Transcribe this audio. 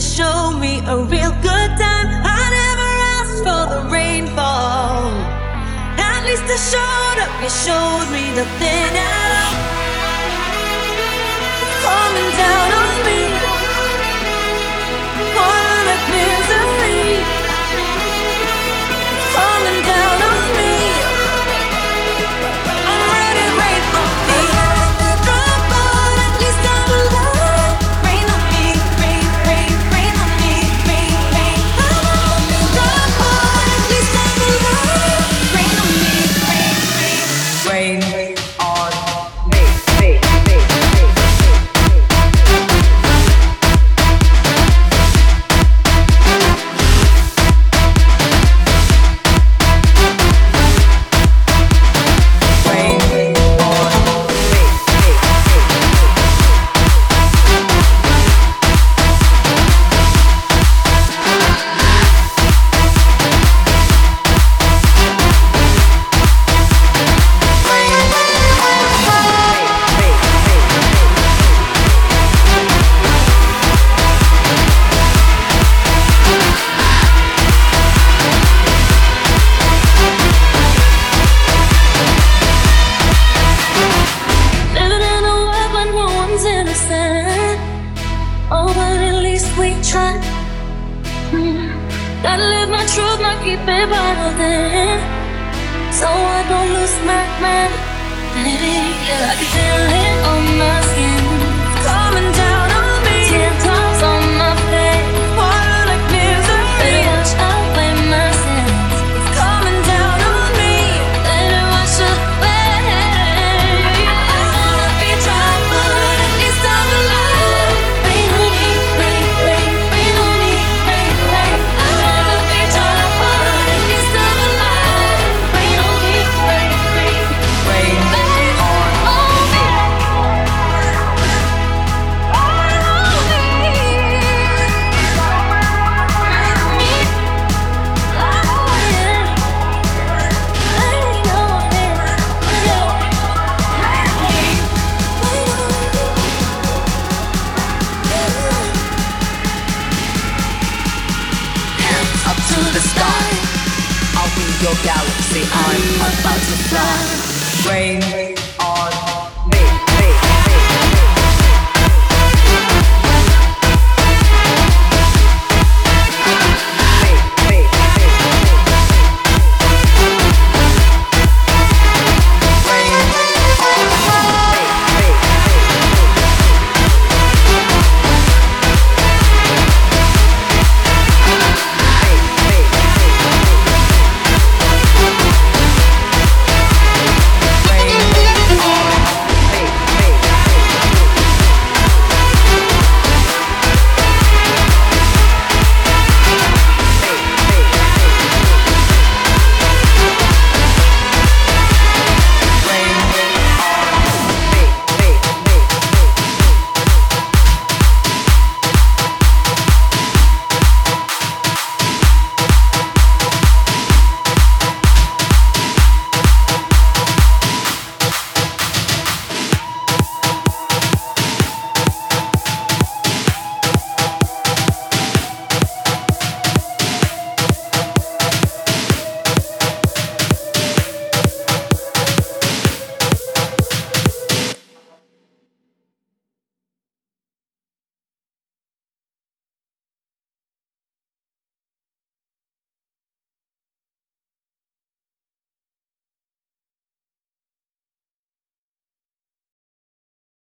and show me a real good time. I never asked for the rainfall. At least I showed up, you showed me nothing at all. Coming down I keep it bottled in, so I don't lose my mind. Baby, yeah, I can feel it on my skin. to the sky. I'll be your galaxy. I'm about to fly. Rain.